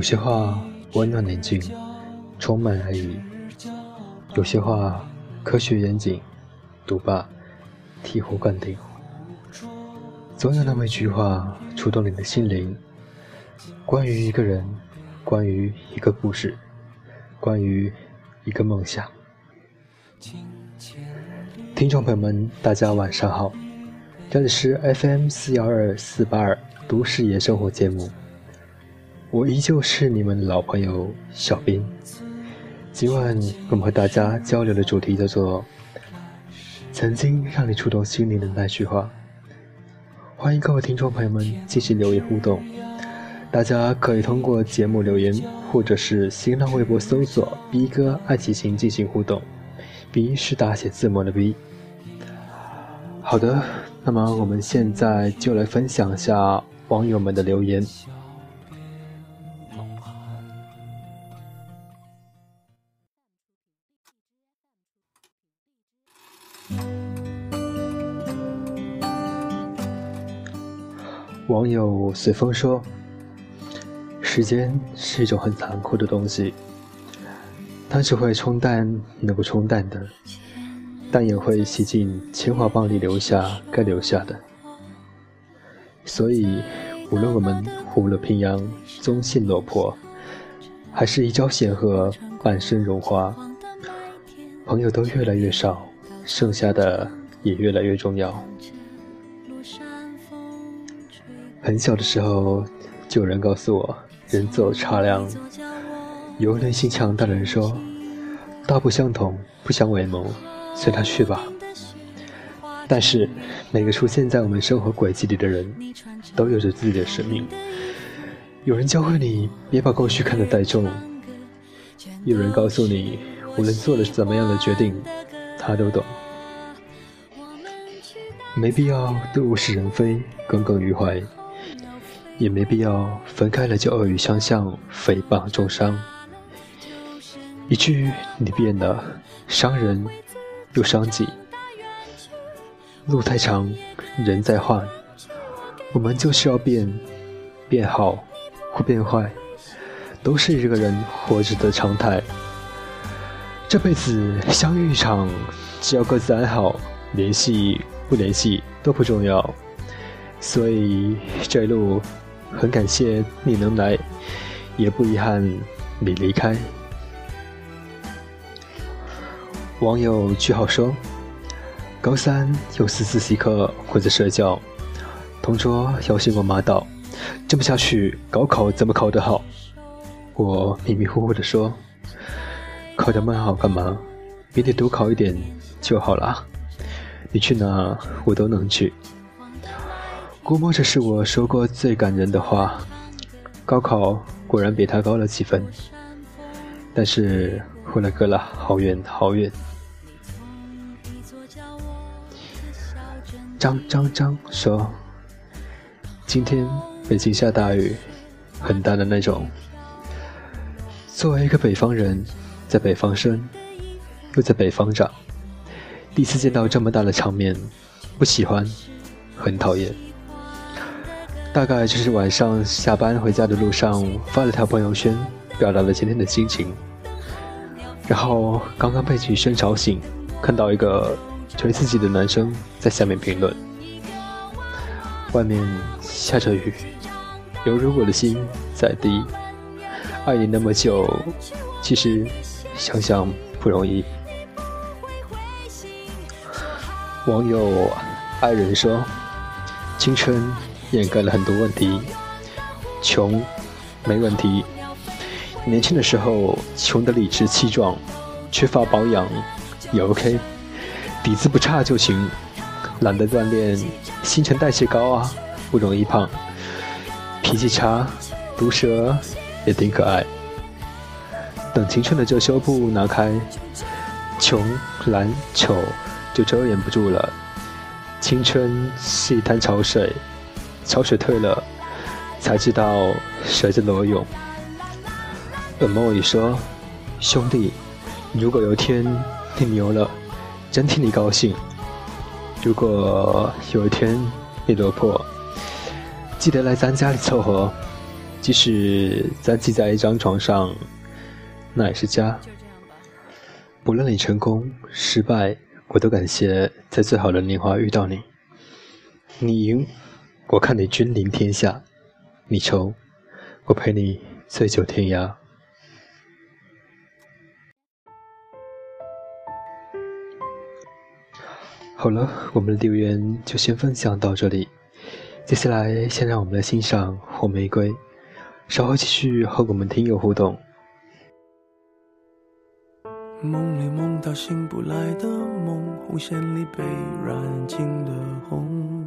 有些话温暖宁静，充满爱意；有些话科学严谨，读罢醍醐灌顶。总有那么一句话触动你的心灵，关于一个人，关于一个故事，关于一个梦想。听众朋友们，大家晚上好，这里是 FM 四幺二四八二都市夜生活节目。我依旧是你们老朋友小斌。今晚我们和大家交流的主题叫做“曾经让你触动心灵的那句话”。欢迎各位听众朋友们继续留言互动，大家可以通过节目留言，或者是新浪微博搜索“ B 哥爱骑行”进行互动。B 是大写字母的 B。好的，那么我们现在就来分享一下网友们的留言。网友随风说：“时间是一种很残酷的东西，它只会冲淡能够冲淡的，但也会洗尽铅华棒里留下该留下的。所以，无论我们虎落平阳，宗信落魄，还是一朝显赫，半生荣华，朋友都越来越少，剩下的也越来越重要。”很小的时候，就有人告诉我，人走茶凉。有内心强大的人说：“道不相同，不相为谋，随他去吧。”但是，每个出现在我们生活轨迹里的人，都有着自己的生命。有人教会你别把过去看得太重，有人告诉你，无论做了怎么样的决定，他都懂。没必要对物是人非，耿耿于怀。也没必要分开了就恶语相向，诽谤重伤。一句你变了，伤人又伤己。路太长，人在换，我们就是要变，变好或变坏，都是一个人活着的常态。这辈子相遇一场，只要各自安好，联系不联系都不重要。所以这一路。很感谢你能来，也不遗憾你离开。网友句号说：“高三有四次习课或者社交，同桌要挟我骂道：‘这么下去，高考怎么考得好？’我迷迷糊糊的说：‘考得蛮好干嘛？明天多考一点就好了。你去哪我都能去。’”估摸着是我说过最感人的话，高考果然比他高了几分，但是后来隔了好远好远。张张张说：“今天北京下大雨，很大的那种。作为一个北方人，在北方生，又在北方长，第一次见到这么大的场面，不喜欢，很讨厌。”大概就是晚上下班回家的路上发了条朋友圈，表达了今天的心情。然后刚刚被女生吵醒，看到一个追自己的男生在下面评论：“外面下着雨，犹如我的心在滴。爱你那么久，其实想想不容易。”网友爱人说：“青春。”掩盖了很多问题，穷没问题。年轻的时候穷得理直气壮，缺乏保养也 OK，底子不差就行。懒得锻炼，新陈代谢高啊，不容易胖。脾气差，毒舌也挺可爱。等青春的遮羞布拿开，穷懒丑就遮掩不住了。青春是一滩潮水。潮水退了，才知道谁在裸泳。冷漠里说，兄弟，如果有一天你牛了，真替你高兴；如果有一天你落魄，记得来咱家里凑合。即使咱挤在一张床上，那也是家。不论你成功失败，我都感谢在最好的年华遇到你。你赢，我看你君临天下；你愁，我陪你醉酒天涯。好了，我们的留言就先分享到这里。接下来，先让我们来欣赏《红玫瑰》，稍后继续和我们听友互动。梦里梦到醒不来的梦，红线里被染尽的红，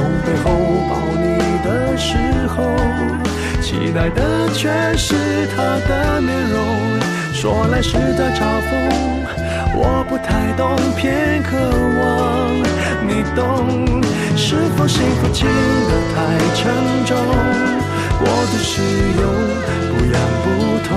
从背后抱你的时候，期待的却是他的面容。说来是在嘲讽，我不太懂，偏渴望你懂。是否幸福轻得太沉重，过度使用不痒不痛，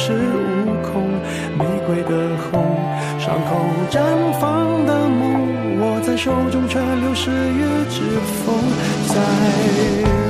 是悟空。玫瑰的红，伤口绽放的梦，握在手中却流失于指缝，在。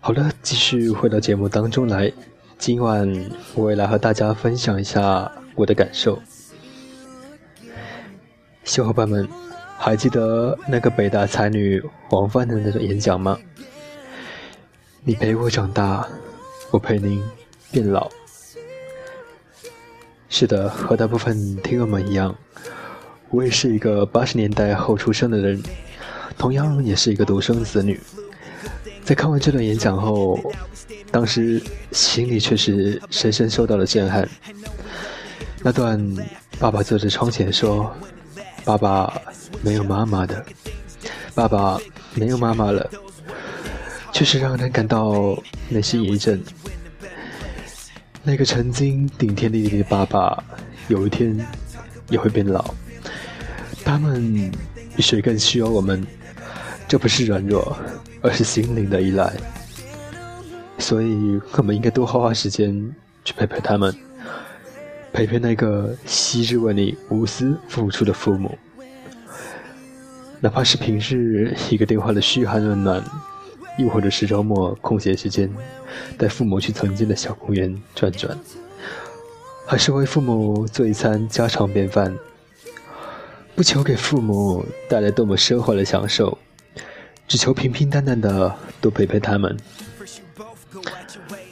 好了，继续回到节目当中来。今晚我也来和大家分享一下我的感受。小伙伴们，还记得那个北大才女王帆的那个演讲吗？你陪我长大，我陪您变老。是的，和大部分听友们一样，我也是一个八十年代后出生的人。同样也是一个独生子女。在看完这段演讲后，当时心里却是深深受到了震撼。那段爸爸坐在窗前说：“爸爸没有妈妈的，爸爸没有妈妈了。”确实让人感到内心一震。那个曾经顶天立地的爸爸，有一天也会变老。他们比谁更需要我们？这不是软弱，而是心灵的依赖。所以，我们应该多花花时间去陪陪他们，陪陪那个昔日为你无私付出的父母。哪怕是平日一个电话的嘘寒问暖。又或者是周末空闲时间，带父母去曾经的小公园转转，还是为父母做一餐家常便饭，不求给父母带来多么奢华的享受，只求平平淡淡的多陪陪他们，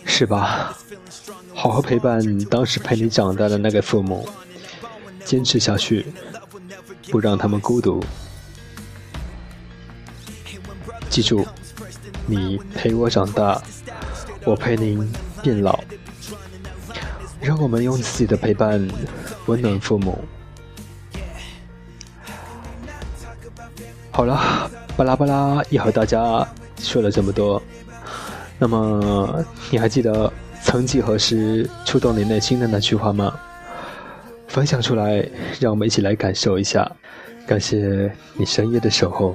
是吧？好好陪伴当时陪你长大的那个父母，坚持下去，不让他们孤独，记住。你陪我长大，我陪您变老。让我们用自己的陪伴温暖父母。好了，巴拉巴拉也和大家说了这么多。那么，你还记得曾几何时触动你内心的那句话吗？分享出来，让我们一起来感受一下。感谢你深夜的守候。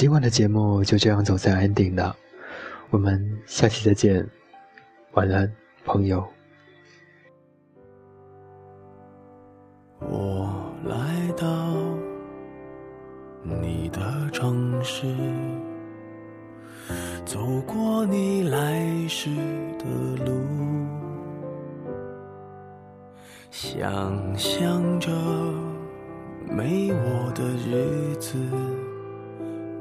今晚的节目就这样走在 ending 了，我们下期再见，晚安，朋友。我来到你的城市，走过你来时的路，想象着没我的日子。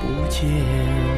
不见，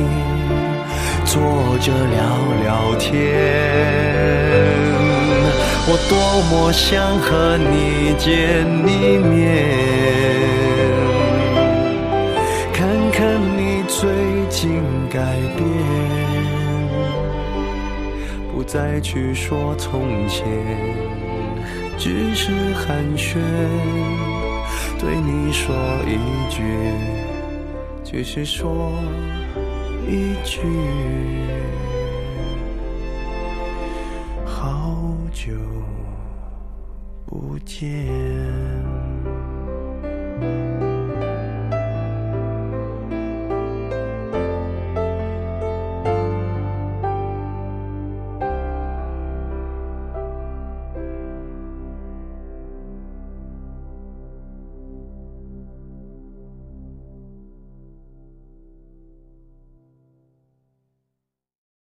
坐着聊聊天。我多么想和你见一面，看看你最近改变，不再去说从前，只是寒暄，对你说一句，只是说一句。好久不见。